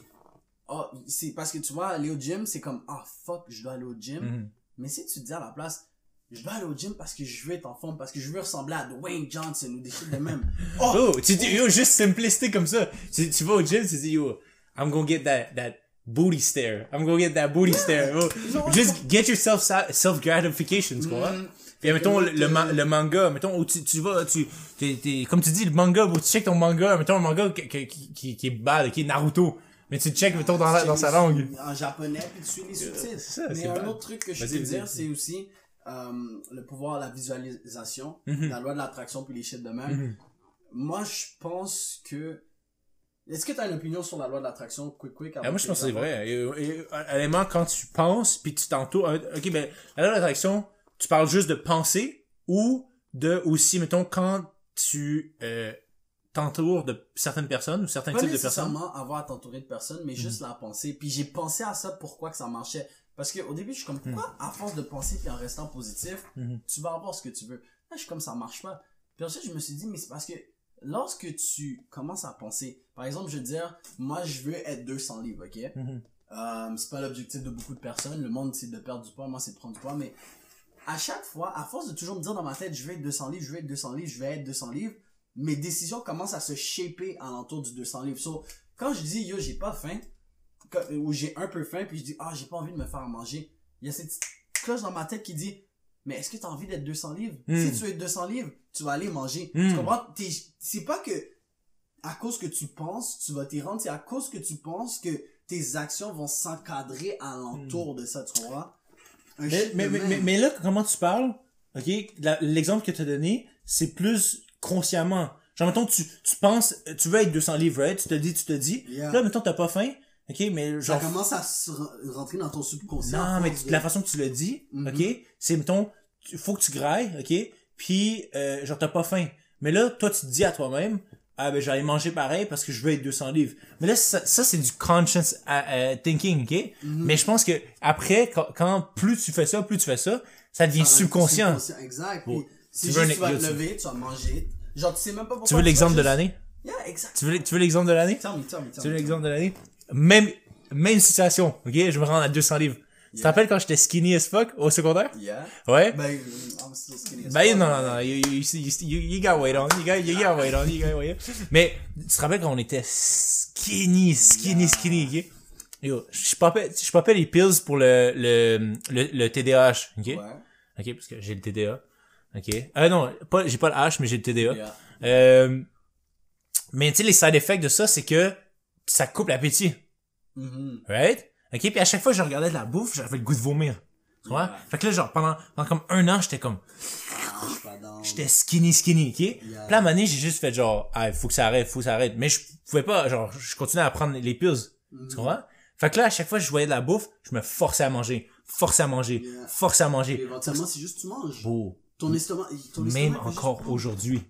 Oh, c'est parce que tu vois, aller au gym, c'est comme, ah, fuck, je dois aller au gym. Mhm. Mais si tu te dis à la place, je dois aller au gym parce que je veux être en forme, parce que je veux ressembler à Dwayne Johnson ou des shit de même. (laughs) Oh! Oh, tu dis, yo, juste simplicité comme ça. Tu, tu vas au gym, tu dis, yo, I'm gonna get that, that booty stare. I'm gonna get that booty stare. Oh, just get yourself self gratification, tu comprends? Mm. Puis, mettons, le, ma- le manga, mettons, où tu, tu vas, tu, t'es, t'es- comme tu dis, le manga, où tu check ton manga, mettons, un manga qui, qui, qui, qui est bad, qui est Naruto. Mais tu check, mettons, dans, la- dans sa langue. En japonais, puis tu suis les sous-titres. Mais un bad. autre truc que je peux dire, c'est aussi euh, le pouvoir de la visualisation, Mhm. la loi de l'attraction, puis les shit de même. Mhm. Moi, je pense que... Est-ce que tu as une opinion sur la loi de l'attraction, quick, quick? avant Ah, moi, je pense que c'est vrai. Et, et, honnêtement, quand tu penses, puis tu t'entoures... euh, Ok, ben, la loi de l'attraction, tu parles juste de penser ou de aussi, mettons, quand tu euh, t'entoures de certaines personnes ou certains pas types de personnes. nécessairement avoir à t'entourer de personnes, mais juste la penser. Puis j'ai pensé à ça, pourquoi que ça marchait. Parce que au début, je suis comme, pourquoi à force de penser puis en restant positif, Mhm. tu vas avoir ce que tu veux. Là, je suis comme, ça marche pas. Puis ensuite, je me suis dit, mais c'est parce que lorsque tu commences à penser, par exemple, je veux dire, moi, je veux être 200 livres, ok? Mhm. Euh, c'est pas l'objectif de beaucoup de personnes. Le monde, c'est de perdre du poids. Moi, c'est de prendre du poids. Mais à chaque fois, à force de toujours me dire dans ma tête, je vais être 200 livres, je vais être 200 livres, je vais être 200 livres, mes décisions commencent à se shaper alentour du 200 livres. So, quand je dis, yo, j'ai pas faim, ou j'ai un peu faim, puis je dis, ah, j'ai pas envie de me faire à manger, il y a cette cloche dans ma tête qui dit, mais est-ce que tu as envie d'être 200 livres? Mm. Si tu veux être 200 livres, tu vas aller manger. Mm. Tu comprends? T'es- C'est pas que à cause que tu penses, tu vas t'y rendre, c'est à cause que tu penses que tes actions vont s'encadrer alentour de ça, tu comprends? Mais, mais, mais, là, comment tu parles, ok, l'exemple que tu as donné, c'est plus consciemment. Genre, mettons, tu, tu penses, tu veux être 200 livres, right? Tu te dis, tu te dis. Yeah. Là, mettons, t'as pas faim, ok, mais ça genre, commence à se rentrer dans ton subconscient. Non, mais de- la façon que tu le dis, Mhm. ok, c'est mettons, faut que tu grailles, ok, puis euh, genre t'as pas faim. Mais là, toi tu te dis à toi-même, ah ben j'allais manger pareil parce que je veux être 200 livres. Mais là ça, ça, c'est du conscious euh, euh, thinking, ok? Mhm. Mais je pense que après, quand, quand plus tu fais ça, plus tu fais ça, ça devient Ça va- subconscient. Exact. Puis, c'est Tu veux juste tu vas te lever, tu vas manger. Genre, tu sais même pas pourquoi. Tu veux l'exemple de l'année? Yeah, exact. Tu veux, tu veux l'exemple de l'année? Tu veux l'exemple de l'année? Même même situation, ok? Je me rends à 200 livres. Tu te rappelles quand j'étais skinny as fuck au secondaire? Yeah. Ouais. Ben, I'm still skinny as Ben fuck, non, non, mais- non, you, you, you, you, got weight on, you got, you got weight on, you got weight on. Mais, tu te rappelles quand on était skinny, skinny, Yeah. skinny, ok? Yo, je popais, je popais les pills pour le, le, le, le TDAH, ok? Ouais. Ok, parce que j'ai le TDA. Ok? Euh, non, pas, j'ai pas le H, mais j'ai le TDA. Yeah. Euh, mais tu sais, les side effects de ça, c'est que ça coupe l'appétit. Mhm. Right? Ok, puis à chaque fois que je regardais de la bouffe, j'avais le goût de vomir. Tu vois? Yeah. Fait que là, genre, pendant, pendant comme un an, j'étais comme, j'étais skinny, skinny, ok? Puis là, à un moment donné, j'ai juste fait genre, ah, faut que ça arrête, faut que ça arrête. Mais je pouvais pas, genre, je continuais à prendre les pills. Tu comprends? Fait que là, à chaque fois que je voyais de la bouffe, je me forçais à manger, forçais à manger, Yeah. forçais à Et manger. éventuellement, c'est juste tu manges. Beau. Ton estomac, ton Même estomac encore juste- aujourd'hui.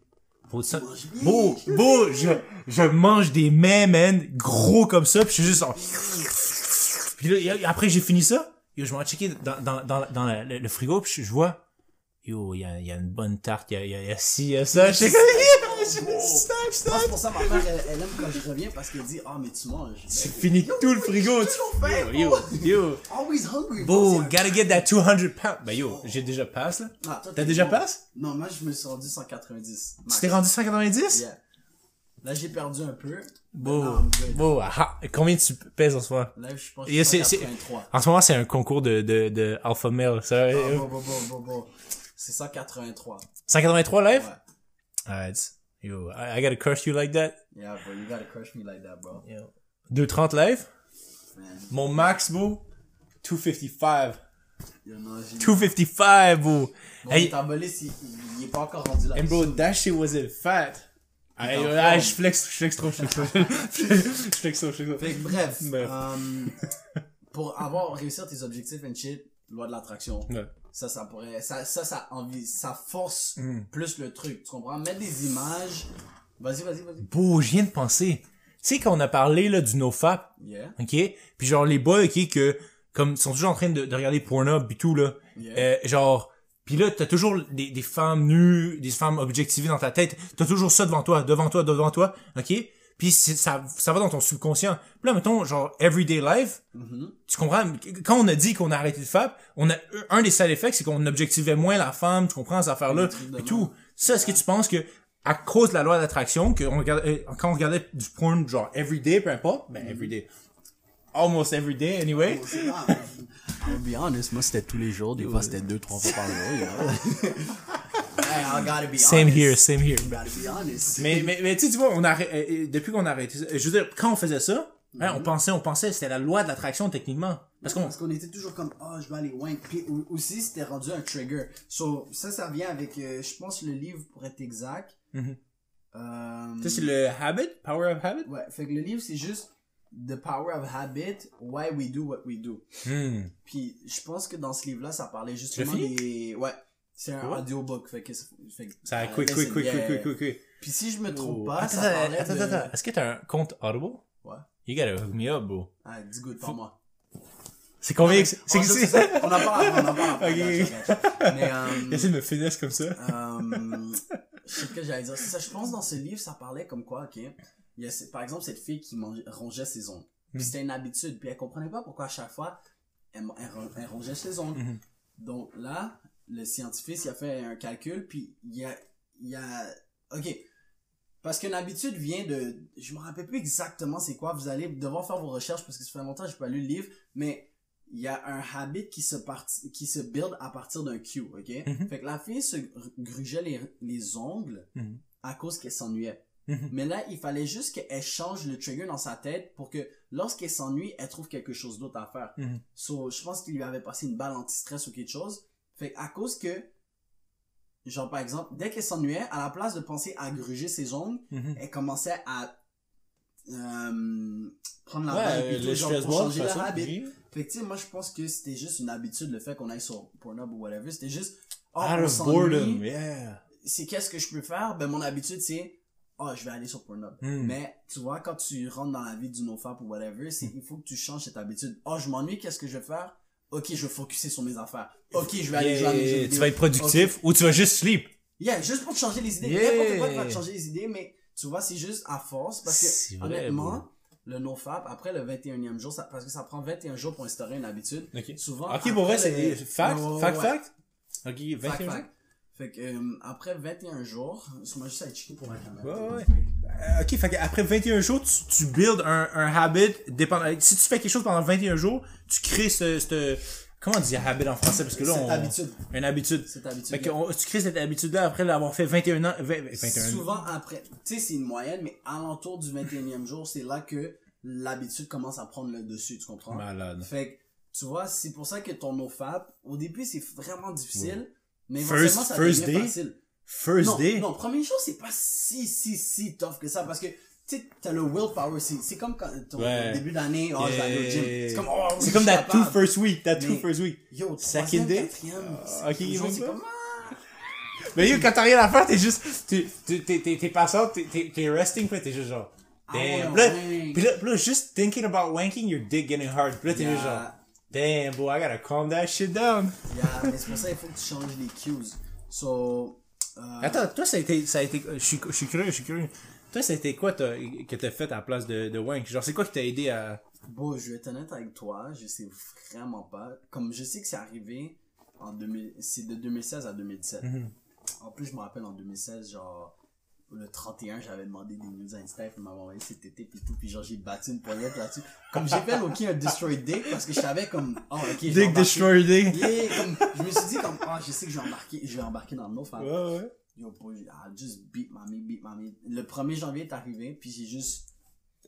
Beau, ça, beau, beau, je, je mange des mets, man, gros comme ça, pis je suis juste en... Puis là, après j'ai fini ça, yo, je m'en checker dans, dans, dans, dans le, le- le frigo, pis je, je vois, yo, il y a, y a une bonne tarte, il y a, y a, y a ci, y a ça, je sais (laughs) pense snack. que pour ça, ma mère, elle, elle aime quand je reviens parce qu'elle dit, ah, mais tu manges. Tu finis tout le frigo, yo, yo, yo. Always hungry. Bro, c'est gotta get that 200 pounds. Ben yo, j'ai déjà passe, là. Ah, T'as déjà bon. passe? Non, moi, je me suis rendu 190. Tu t'es rendu 190? Yeah. Là, j'ai perdu un peu. Beau, beau, ah, combien tu pèses en ce moment? Là, je pense que c'est- c'est- 183. En ce moment, c'est un concours de, de, de alpha male, ça. Ah, bon, bon, bon, bon, bon. C'est 183. 183 live? Ouais. Alright. Yo, I, I gotta crush you like that? Yeah, bro, you gotta crush me like that, bro. Yo. 230 live? Man. Mon max, bro? 255. Yo, non, j'ai... 255, bro. Bon, Hey, Métabolisme, il, il, il est pas encore rendu là. and bro, that shit wasn't fat. Forme. ah, je flex, je flex trop, je flex trop. (laughs) Je flex trop, je flex trop. Fait que bref, Bref. euh, pour avoir réussir tes objectifs and shit, loi de l'attraction. Ouais. Ça, ça pourrait, ça, ça, ça, envie, ça force Mm. plus le truc. Tu comprends? Mettre des images. Vas-y, vas-y, vas-y. Bro, je viens de penser. Tu sais, quand on a parlé, là, du nofap, Yeah. ok? Puis genre, les boys, ok, que, comme, sont toujours en train de, de regarder Pornhub et tout, là. Yeah. Euh, genre, pis là, t'as toujours des, des femmes nues, des femmes objectivées dans ta tête. T'as toujours ça devant toi, devant toi, devant toi, ok? Puis c'est- ça, ça va dans ton subconscient. Puis là, mettons, genre, everyday life, Mhm. tu comprends? Quand on a dit qu'on a arrêté de faire, on a, un des side effects, c'est qu'on objectivait moins la femme, tu comprends, ces affaires-là, Des trucs de et tout. Ça, est-ce que tu penses que, à cause de la loi d'attraction, que on regardait, euh, quand on regardait du porn, genre, everyday, peu importe, ben, everyday. Almost everyday, anyway. (laughs) I'll be honest, moi c'était tous les jours, des fois c'était deux, trois fois par jour. (laughs) I gotta be Same honest. here, same here. I gotta be honest. Mais, mais, mais tu vois, on a, euh, euh, depuis qu'on a arrêté ça, je veux dire, quand on faisait ça, hein, on pensait, on pensait, c'était la loi de l'attraction, techniquement. Parce qu'on, Parce qu'on était toujours comme, oh, je vais aller loin. Puis au- aussi, c'était rendu un trigger. So, ça, ça vient avec, euh, je pense, le livre, pour être exact. Mhm. Euh, ça, c'est le habit, power of habit? Ouais, fait que le livre, c'est juste The Power of Habit, Why We Do What We Do. Hmm. Puis je pense que dans ce livre-là, ça parlait justement des... Ouais, c'est un audiobook. Fait que... Fait que Ça a quick, quick, quick, quick, quick, quick, quick. Puis si je me trompe Oh. pas, attends, ça attends, de... attends, attends. Est-ce que t'as un compte Audible? Ouais. You gotta hook me up, bro. Ah, dis good par moi. C'est combien que c'est? On, C'est on en parle on en parle. (laughs) Ok. Mais, euh, Essaye de me finesse comme ça. Euh, je sais ce que j'allais dire. Ça, je pense dans ce livre, ça parlait comme quoi, ok. Il y a, par exemple, cette fille qui mangeait- rongeait ses ongles. Puis Mhm. c'était une habitude. Puis elle comprenait pas pourquoi à chaque fois, elle, elle ron- elle rongeait ses ongles. Mhm. Donc là, le scientifique, il a fait un calcul, puis il y a, il y a, ok. Parce qu'une habitude vient de, je me rappelle plus exactement c'est quoi, vous allez devoir faire vos recherches parce que ça fait longtemps que j'ai pas lu le livre, mais il y a un habit qui se qui se build à partir d'un cue, ok? Mhm. Fait que la fille se gr- grugeait les, les ongles Mhm. à cause qu'elle s'ennuyait. Mhm. Mais là, il fallait juste qu'elle change le trigger dans sa tête pour que lorsqu'elle s'ennuie, elle trouve quelque chose d'autre à faire. So, je pense qu'il lui avait passé une balle anti-stress ou quelque chose. Fait à cause que, genre par exemple, dès qu'elle s'ennuyait, à la place de penser à gruger ses ongles, Mhm. elle commençait à euh, prendre la Ouais, balle et tout, genre, pour changer de la toute façon, habit. oui. Fait que tu sais, moi je pense que c'était juste une habitude le fait qu'on aille sur Pornhub ou whatever. C'était juste, oh, Out of boredom, yeah. C'est qu'est-ce que je peux faire? Ben mon habitude c'est, oh je vais aller sur Pornhub. Hmm. Mais tu vois, quand tu rentres dans la vie du nofap ou whatever, c'est il faut que tu changes cette habitude. Oh je m'ennuie, qu'est-ce que je vais faire? Ok, je vais focuser sur mes affaires. Ok, je vais aller jouer à mes jeux vidéo. tu vas être productif ou tu vas juste sleep. Yeah, juste pour te changer les idées. Yeah. N'importe quoi qui va te changer les idées, mais tu vois, c'est juste à force parce que vrai, honnêtement, bro. le nofap, après le 21e jour, ça, parce que ça prend 21 jours pour instaurer une habitude. Ok. Souvent. Ok, pour vrai, c'est fact, fact, fact? Ok, 21 Fact, jours? Fait que, euh, après 21 jours, moi juste à checker pour la caméra. Ouais, ouais. Euh, ok, fait après 21 jours, tu, tu builds un, un habit dépendant. Si tu fais quelque chose pendant 21 jours, tu crées ce, ce comment on dit habit en français? Parce que là Cette on habitude. une habitude. Cette habitude. Fait que on- tu crées cette habitude là après l'avoir fait 21 ans 20 21 Souvent après, tu sais, c'est une moyenne, mais alentour du 21e jour, c'est là que l'habitude commence à prendre le dessus, tu comprends? malade. Fait que, tu vois, c'est pour ça que ton nofap, au début, c'est vraiment difficile, mais First- ça first day? facile. First non, day? non, premier jour, c'est pas si, si, si tough que ça, parce que tu sais, t'as le willpower, c'est, c'est comme quand, ton Ouais. début d'année, oh, je vais aller au gym. Yeah. C'est comme, oh, oui, C'est comme that two first week, that two first week. Yo, Second day? quatrième, Ah, ok, même c'est comme, ah. Mais yo, quand t'as rien à faire, t'es juste, t'es, passant, t'es, resting, puis t'es juste genre, Ah damn. ouais, là, ouais. là, puis là, juste thinking about wanking, your dick getting hard. Puis là, t'es juste genre, Yeah. Damn, boy, I gotta calm that shit down. Yeah, mais c'est pour ça qu'il faut que tu changes les cues. So, euh, Attends, toi, ça a été, ça a été, je suis, je suis curieux, je suis curieux. Toi, ça a été quoi t'as- que t'as fait à la place de, de Wank? Genre, c'est quoi qui t'a aidé à... Bon, je vais être honnête avec toi, je sais vraiment pas. Comme je sais que c'est arrivé en 2000, c'est de 2016 à 2017. Mhm. En plus, je me rappelle en 2016, genre, le 31, j'avais demandé des news à Insta, puis m'avait envoyé cet été, puis tout, puis genre, j'ai battu une poignette là-dessus. Comme j'ai fait Loki un Destroy Dick, parce que je savais comme, oh, ok, Dick. Destroyer Dick. Yeah, comme, je me suis dit comme, ah, je sais que je vais embarquer, je vais embarquer dans le mot, Ouais, ouais. Yo, boy, I just beat mommy, beat mommy. Le 1er janvier est arrivé, puis j'ai juste,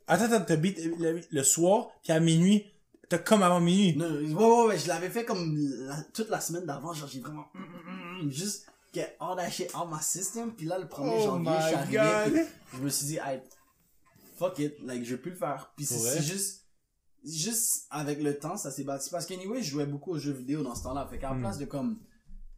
Attends, attends, t'as beat le, le soir, puis à minuit, t'as comme avant minuit. Non, ouais, ouais, ouais, je l'avais fait comme la- toute la semaine d'avant, genre j'ai vraiment hum, hum, hum, juste get all that shit out my system, puis là le 1er Oh janvier, je suis arrivé, je me suis dit, hey, fuck it, like je vais plus le faire. Puis c'est juste juste avec le temps, ça s'est bâti parce qu'anyway, je jouais beaucoup aux jeux vidéo dans ce temps-là, fait qu'à la Hmm. place de comme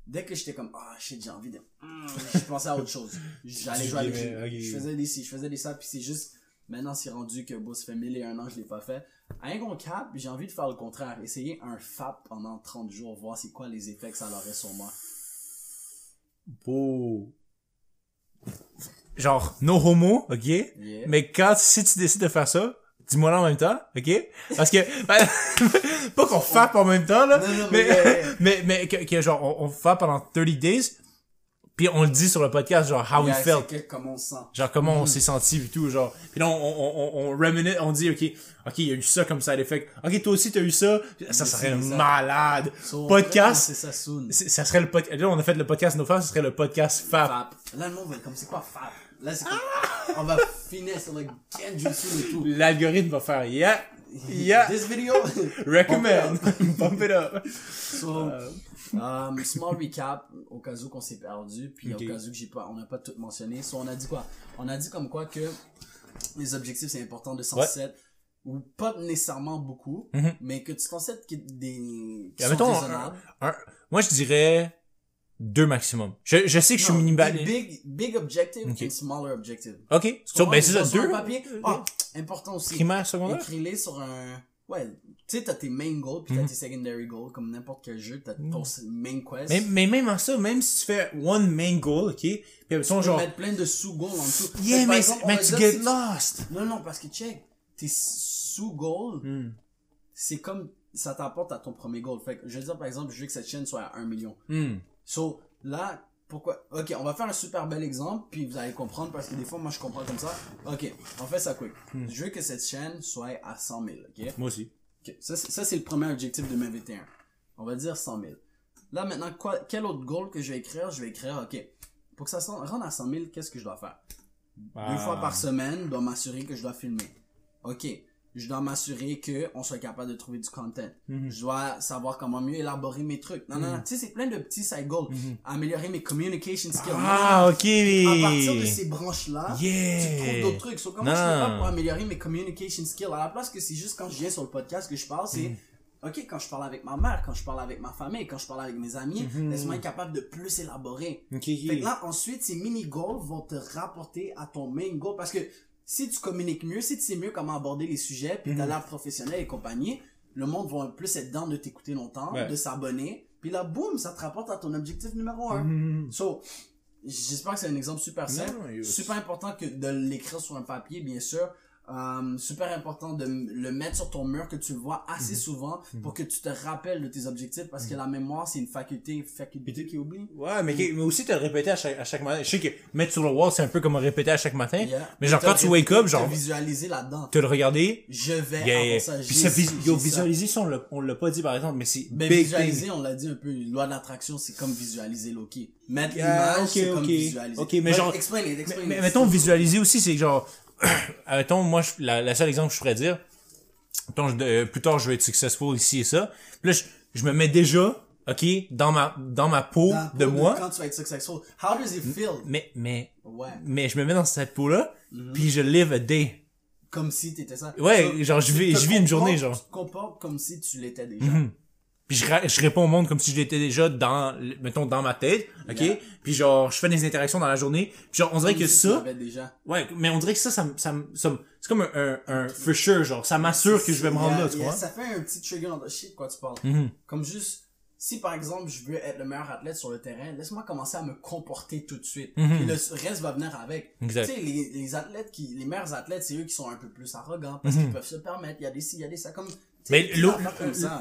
dès que j'étais comme ah shit, j'ai envie de hum, je pensais à autre chose. J'allais jouer avec je faisais des ci, je faisais des ça, puis c'est juste Maintenant, c'est rendu que bon, ça fait 1001 ans que je l'ai pas fait. À un gros cap, j'ai envie de faire le contraire. Essayer un FAP pendant 30 jours, voir c'est quoi les effets que ça aurait sur moi. Beau. Genre, no homo, ok? Yeah. Mais quand, si tu décides de faire ça, dis-moi là en même temps, ok? Parce que, (laughs) ben, pas qu'on fappe en même temps, là. Non, non, mais, mais, (laughs) mais, mais, que, que genre, on, on fappe pendant 30 days, puis on le dit sur le podcast, genre, how we felt. que comment on se sent. Genre, comment Mm. on s'est senti et tout, genre. Puis là, on, on, on, on reminute, on dit, ok, ok, il y a eu ça comme side effect. Ok, toi aussi, t'as eu ça. Ça serait c'est ça. malade. So, podcast. C'est ça, soon. C'est- Ça serait le podcast. Là, on a fait le podcast No Fap, ce serait le podcast Fap. FAP. Là, le monde va être comme c'est quoi FAP? Là, c'est comme, on va finir sur le Genjutsu et tout. L'algorithme va faire, yeah, yeah, This video? (laughs) recommend, bump (laughs) it up. So, um, small recap, au cas où qu'on s'est perdu, puis Ok. au cas où que j'ai pas, on n'a pas tout mentionné. So, on a dit quoi? On a dit comme quoi que les objectifs, c'est important de s'en Ouais. set, ou pas nécessairement beaucoup, Mhm. mais que tu t'en qui, des, qui sont raisonnables. Un- moi, je dirais deux maximum. Je, je sais que je suis Non, minimal. Big, big objective and smaller objective. Ok. So, ben, c'est ça, Sur un deux. papier. Ah, important aussi. Primaire, secondaire? Écris-les sur un. Ouais, tu sais, t'as tes main goals, puis t'as Mhm. tes secondary goals, comme n'importe quel jeu, t'as ton main quest. Mais, mais même en ça, même si tu fais one main goal, ok, puis tu peux genre, mettre plein de sous-goals en dessous. Yeah, mais, exemple, mais tu get lost. Non, non, parce que check, tes sous-goals, Hmm. c'est comme ça t'apporte à ton premier goal. Fait que, je veux dire, par exemple, je veux que cette chaîne soit à 1 million. Hmm. So, là, pourquoi Ok, on va faire un super bel exemple, puis vous allez comprendre, parce que des fois, moi, je comprends comme ça. Ok, on fait ça quick. Hmm. Je veux que cette chaîne soit à 100 000, ok? Moi aussi. Ça, c'est- le premier objectif de 2021. On va dire 100 000. Là, maintenant, quoi, quel autre goal que je vais écrire? Je vais écrire, ok, pour que ça se rende à 100 000, qu'est-ce que je dois faire? Deux Ah. fois par semaine, je dois m'assurer que je dois filmer. Ok, je dois m'assurer que on soit capable de trouver du content. Mhm. Je dois savoir comment mieux élaborer mes trucs. Non, non, non, tu sais, c'est plein de petits side goals. Améliorer mes communication skills. Mhm. Ah, ok. À partir de ces branches-là, Yeah. tu trouves d'autres trucs. So, comment Non. je fais pas pour améliorer mes communication skills? À la place que c'est juste quand je viens sur le podcast que je parle, c'est, ok, quand je parle avec ma mère, quand je parle avec ma famille, quand je parle avec mes amis, Mhm. laisse-moi être capable de plus élaborer. Ok, Fait que là, ensuite, ces mini-goals vont te rapporter à ton main goal. Parce que si tu communiques mieux, si tu sais mieux comment aborder les sujets, puis t'as Mhm. l'air professionnel et compagnie, le monde va plus être dans de t'écouter longtemps, Ouais. de s'abonner. Puis là, boum, ça te rapporte à ton objectif numéro un. Mhm. So, j'espère que c'est un exemple super simple. non, super important que de l'écrire sur un papier, bien sûr. Euh, super important de le mettre sur ton mur, que tu le vois assez Mhm. souvent pour que tu te rappelles de tes objectifs parce que la mémoire, c'est une faculté, faculté qui oublie. Ouais, mais, mais aussi te le répéter à chaque, à chaque matin. Je sais que mettre sur le wall, c'est un peu comme répéter à chaque matin. Yeah. Mais genre, Te quand tu wake up, te genre, visualiser là-dedans. te le regarder. Je vais Yeah, ça. Puis ça, vis- yo, visualiser, ça, on l'a, on l'a pas dit par exemple, mais c'est Ben, visualiser, thing. on l'a dit un peu, loi de l'attraction, c'est comme visualiser Loki. Mettre Yeah, l'image, c'est comme visualiser. Ok, mais Ouais, genre- Explain it, Mais, explain mais it. mettons, visualiser aussi, c'est genre, (coughs) mettons, moi, je- la, la seule exemple que je pourrais dire, mettons, je- euh, plus tard, je vais être successful ici et ça. Puis là, je, je me mets déjà ok, dans ma, dans ma peau Dans de pour moi. Quand tu vas être successful. How does it feel? Mais, mais, Ouais. mais je me mets dans cette peau-là, Mhm. puis je live a day. Comme si t'étais ça. Ouais, So, genre, je vis, je vis une journée, genre. Tu te comportes comme si tu l'étais déjà. Mhm. Puis je, je réponds au monde comme si je l'étais déjà dans, mettons, dans ma tête, ok? Yeah. Puis genre, je fais des interactions dans la journée. Puis genre, on dirait que ça, déjà. ouais, mais on dirait que ça, ça, ça, ça c'est comme un, un, un for sure, genre, ça m'assure que je vais me rendre Yeah, là, tu yeah, vois? Ça fait un petit trigger dans le shit, quoi, tu parles. Mhm. Comme juste, si par exemple je veux être le meilleur athlète sur le terrain, laisse-moi commencer à me comporter tout de suite. Mhm. Puis le reste va venir avec. Exact. Tu sais, les, les athlètes qui, les meilleurs athlètes, c'est eux qui sont un peu plus arrogants parce qu'ils peuvent se permettre. Il y a des ci, il y a des ça comme. Mais.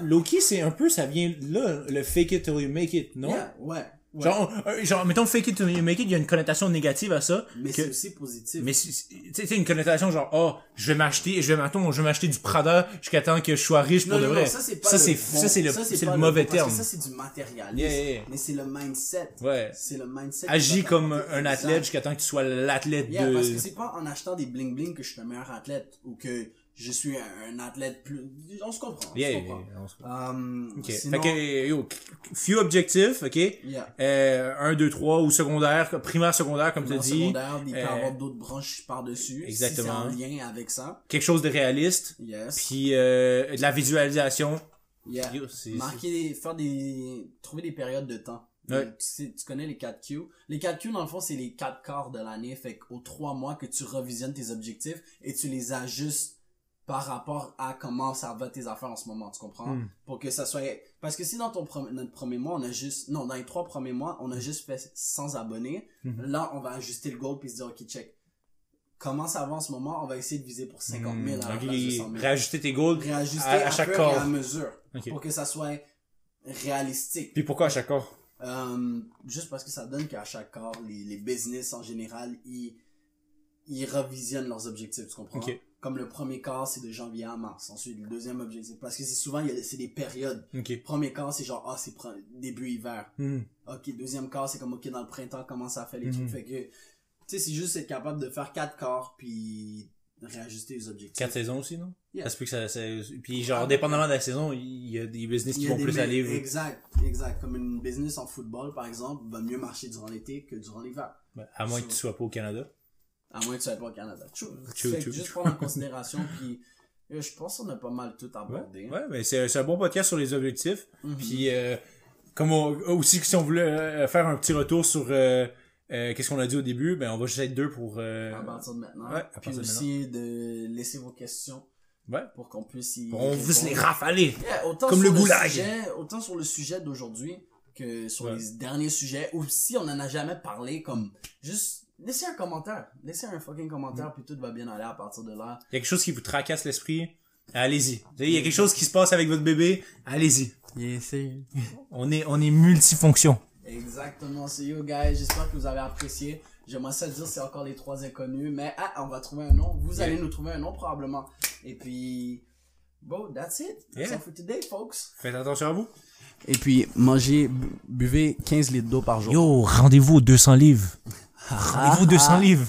Loki, c'est un peu, ça vient là, le fake it till you make it, non? Yeah, ouais. ouais. Genre, euh, genre, mettons fake it till you make it, il y a une connotation négative à ça. mais c'est aussi positif. Mais c'est- une connotation genre, oh, je vais m'acheter, je vais, mettons, je vais m'acheter du Prada jusqu'à temps que je sois riche pour non, de vrai. non, ça c'est pas ça, le c'est, bon- ça, c'est le, c'est mauvais bon, parce terme. que ça c'est du matérialisme. Yeah, yeah, yeah. Mais c'est le mindset. Ouais. C'est le mindset. Agis comme un athlète jusqu'à temps que tu sois l'athlète Yeah, de... parce que c'est pas en achetant des bling bling que je suis le meilleur athlète ou que je suis un, un athlète plus. On se comprend. On Yeah, se yeah, comprend. yeah, on se- Um, Ok. sinon, Fait que, yo, few objectifs, ok? yeah. Euh, 1, 2, 3 ou secondaire, primaire, secondaire, comme tu dis. secondaire, il peut y euh, avoir d'autres branches par-dessus. exactement. Si c'est en lien avec ça. Quelque chose de réaliste. Yes. Puis, euh, de la visualisation. Yeah. Yo, Marquer, faire des, trouver des périodes de temps. Ouais. Tu, sais- tu connais les 4 Q. Les 4 Q, dans le fond, c'est les 4 quarts de l'année. Fait qu'aux 3 mois que tu revisionnes tes objectifs et tu les ajustes par rapport à comment ça va tes affaires en ce moment, tu comprends? Hmm. Pour que ça soit, parce que si dans ton premier, notre premier mois, on a juste, non, dans les 3 premiers mois, on a juste fait 100 abonnés, Mhm. là, on va ajuster le goal puis se dire, ok, check. Comment ça va en ce moment? On va essayer de viser pour 50 000 à la Hmm, place de 100 000 Réajuster tes goals réajuster à, à, à chaque fur et à corps. mesure pour que ça soit réalistique. Puis pourquoi à chaque corps? Euh, juste parce que ça donne qu'à chaque corps, les, les business en général, ils, ils revisionnent leurs objectifs, tu comprends? Ok. Comme le premier quart, c'est de janvier à mars. Ensuite, le deuxième objectif, parce que c'est souvent, il y a- c'est des périodes. Ok. Premier quart, c'est genre, ah, c'est début hiver. Hmm. Ok, deuxième quart, c'est comme, ok, dans le printemps, comment ça fait les Mhm. trucs. Fait que, tu sais, c'est juste être capable de faire quatre quarts, puis réajuster les objectifs. Quatre saisons aussi, non? Yeah. Ça se peut que ça, ça- puis genre, Ah, dépendamment de la saison, il y a des business qui vont plus me- aller. Exact, exact. Comme une business en football, par exemple, va mieux marcher durant l'été que durant l'hiver. Ben, À moins que tu sois pas au Canada. À moins que tu sois pas au Canada. True. juste prendre en considération, puis euh, je pense qu'on a pas mal tout abordé. Ouais, mais c'est c'est un bon podcast sur les objectifs. Mhm. Puis, euh, comme on, aussi, si on voulait euh, faire un petit retour sur euh, euh, qu'est-ce qu'on a dit au début, ben on va juste être deux pour... euh, À partir de maintenant. Ouais, à puis de aussi de laisser vos questions ouais, pour qu'on puisse y on veut se les rafaler. Yeah, autant Comme sur le goulag. Sujet, autant sur le sujet d'aujourd'hui que sur Ouais. les derniers sujets, ou si on en a jamais parlé, comme juste laissez un commentaire, laissez un fucking commentaire, puis tout va bien aller à partir de là. Il y a quelque chose qui vous tracasse l'esprit, allez-y. Il y a quelque chose qui se passe avec votre bébé, allez-y. On est, on est multifonction. Exactement, c'est you guys, j'espère que vous avez apprécié. J'aimerais ça dire c'est encore les trois inconnus, mais ah, on va trouver un nom. Vous allez nous trouver un nom probablement. Et puis, bon, that's it. That's Yeah. all for today, folks. Faites attention à vous. Et puis, mangez, bu- buvez 15 litres d'eau par jour. Yo, rendez-vous aux 200 livres. Rendez-vous aux 200 livres.